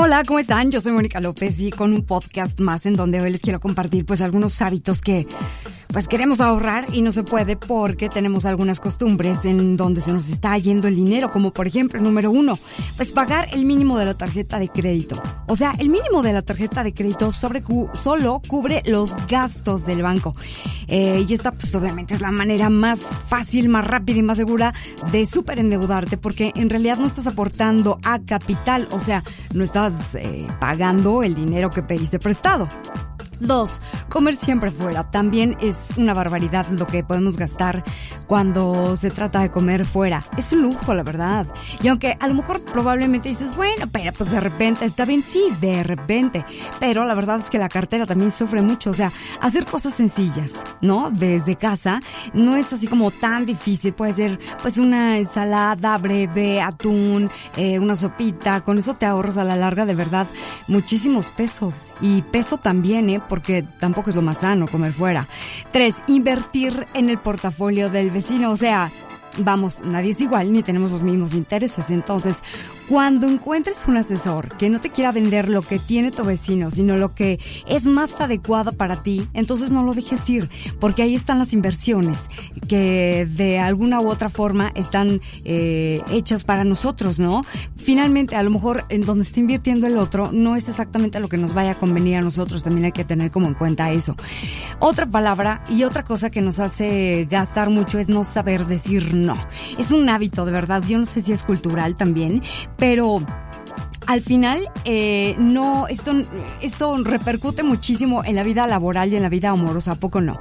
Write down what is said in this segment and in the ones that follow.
Hola, ¿cómo están? Yo soy Mónica López y con un podcast más en donde hoy les quiero compartir pues algunos hábitos que pues queremos ahorrar y no se puede porque tenemos algunas costumbres en donde se nos está yendo el dinero, como por ejemplo, número uno, pues pagar el mínimo de la tarjeta de crédito. O sea, el mínimo de la tarjeta de crédito sobre solo cubre los gastos del banco. Eh, y esta pues obviamente es la manera más fácil, más rápida y más segura de súper endeudarte porque en realidad no estás aportando a capital, o sea, no estás eh, pagando el dinero que pediste prestado. Dos, comer siempre fuera. También es una barbaridad lo que podemos gastar cuando se trata de comer fuera. Es un lujo, la verdad. Y aunque a lo mejor probablemente dices, bueno, pero pues de repente está bien, sí, de repente. Pero la verdad es que la cartera también sufre mucho. O sea, hacer cosas sencillas, ¿no? Desde casa no es así como tan difícil. Puede ser pues una ensalada breve, atún, eh, una sopita. Con eso te ahorras a la larga de verdad muchísimos pesos. Y peso también, ¿eh? Porque tampoco es lo más sano comer fuera. Tres, invertir en el portafolio del vecino, o sea, vamos, nadie es igual ni tenemos los mismos intereses. Entonces, cuando encuentres un asesor que no te quiera vender lo que tiene tu vecino, sino lo que es más adecuado para ti, entonces no lo dejes ir, porque ahí están las inversiones que de alguna u otra forma están eh, hechas para nosotros, ¿no? Finalmente, a lo mejor en donde está invirtiendo el otro no es exactamente lo que nos vaya a convenir a nosotros, también hay que tener como en cuenta eso. Otra palabra y otra cosa que nos hace gastar mucho es no saber decir no. Es un hábito, de verdad, yo no sé si es cultural también, pero al final, eh, no, esto, esto repercute muchísimo en la vida laboral y en la vida amorosa, ¿a poco no?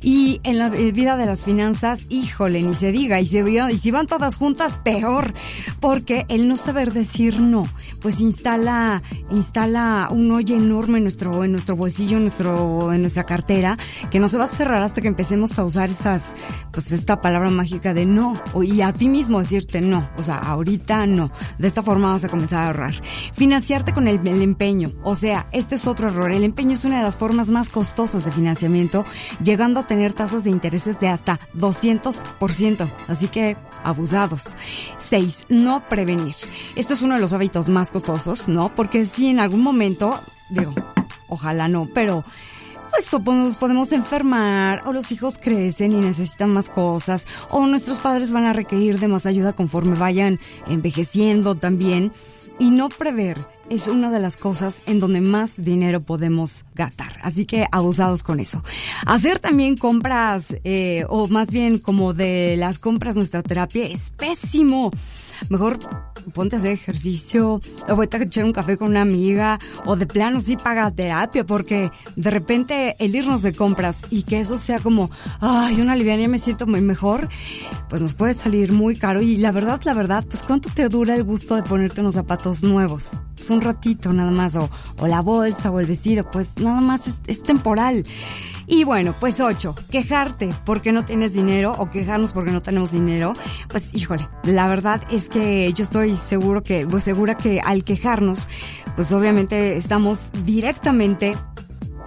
Y en la eh, vida de las finanzas, híjole, ni se diga, y y si van todas juntas, peor, porque el no saber decir no, pues instala, instala un hoyo enorme en nuestro, en nuestro bolsillo, en nuestro, en nuestra cartera, que no se va a cerrar hasta que empecemos a usar esas, pues esta palabra mágica de no, y a ti mismo decirte no, o sea, ahorita no. De esta forma vas a comenzar a ahorrar. Financiarte con el, empeño. O sea, este es otro error. El empeño es una de las formas más costosas de financiamiento, llegando a tener tasas de intereses de hasta 200%. Así que, abusados. 6. No prevenir. Esto es uno de los hábitos más costosos, ¿no? Porque si en algún momento, digo, ojalá no, pero pues nos podemos enfermar, o los hijos crecen y necesitan más cosas, o nuestros padres van a requerir de más ayuda conforme vayan envejeciendo también y no prever es una de las cosas en donde más dinero podemos gastar. Así que abusados con eso. Hacer también compras, eh, o más bien como de las compras nuestra terapia, es pésimo. Mejor ponte a hacer ejercicio, o vete a echar un café con una amiga, o de plano sí paga terapia, porque de repente el irnos de compras y que eso sea como, ay, una liviana, me siento muy mejor, pues nos puede salir muy caro. Y la verdad, la verdad, pues ¿cuánto te dura el gusto de ponerte unos zapatos nuevos? Pues un ratito nada más, o, la bolsa o el vestido, pues nada más es, es temporal. Y bueno, pues ocho, quejarte porque no tienes dinero o quejarnos porque no tenemos dinero. Pues híjole, la verdad es que yo estoy seguro que, pues segura que al quejarnos, pues obviamente estamos directamente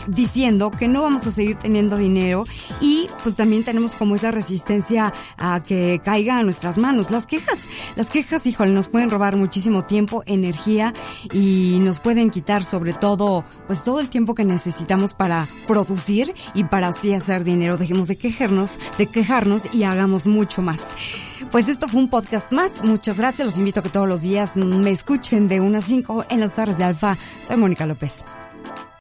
diciendo que no vamos a seguir teniendo dinero y pues también tenemos como esa resistencia a que caiga a nuestras manos. Las quejas, las quejas, híjole, nos pueden robar muchísimo tiempo, energía y nos pueden quitar sobre todo pues todo el tiempo que necesitamos para producir y para así hacer dinero. Dejemos de quejarnos, de quejarnos y hagamos mucho más. Pues esto fue un podcast más. Muchas gracias. Los invito a que todos los días me escuchen de 1 a 5 en las tardes de Alfa. Soy Mónica López.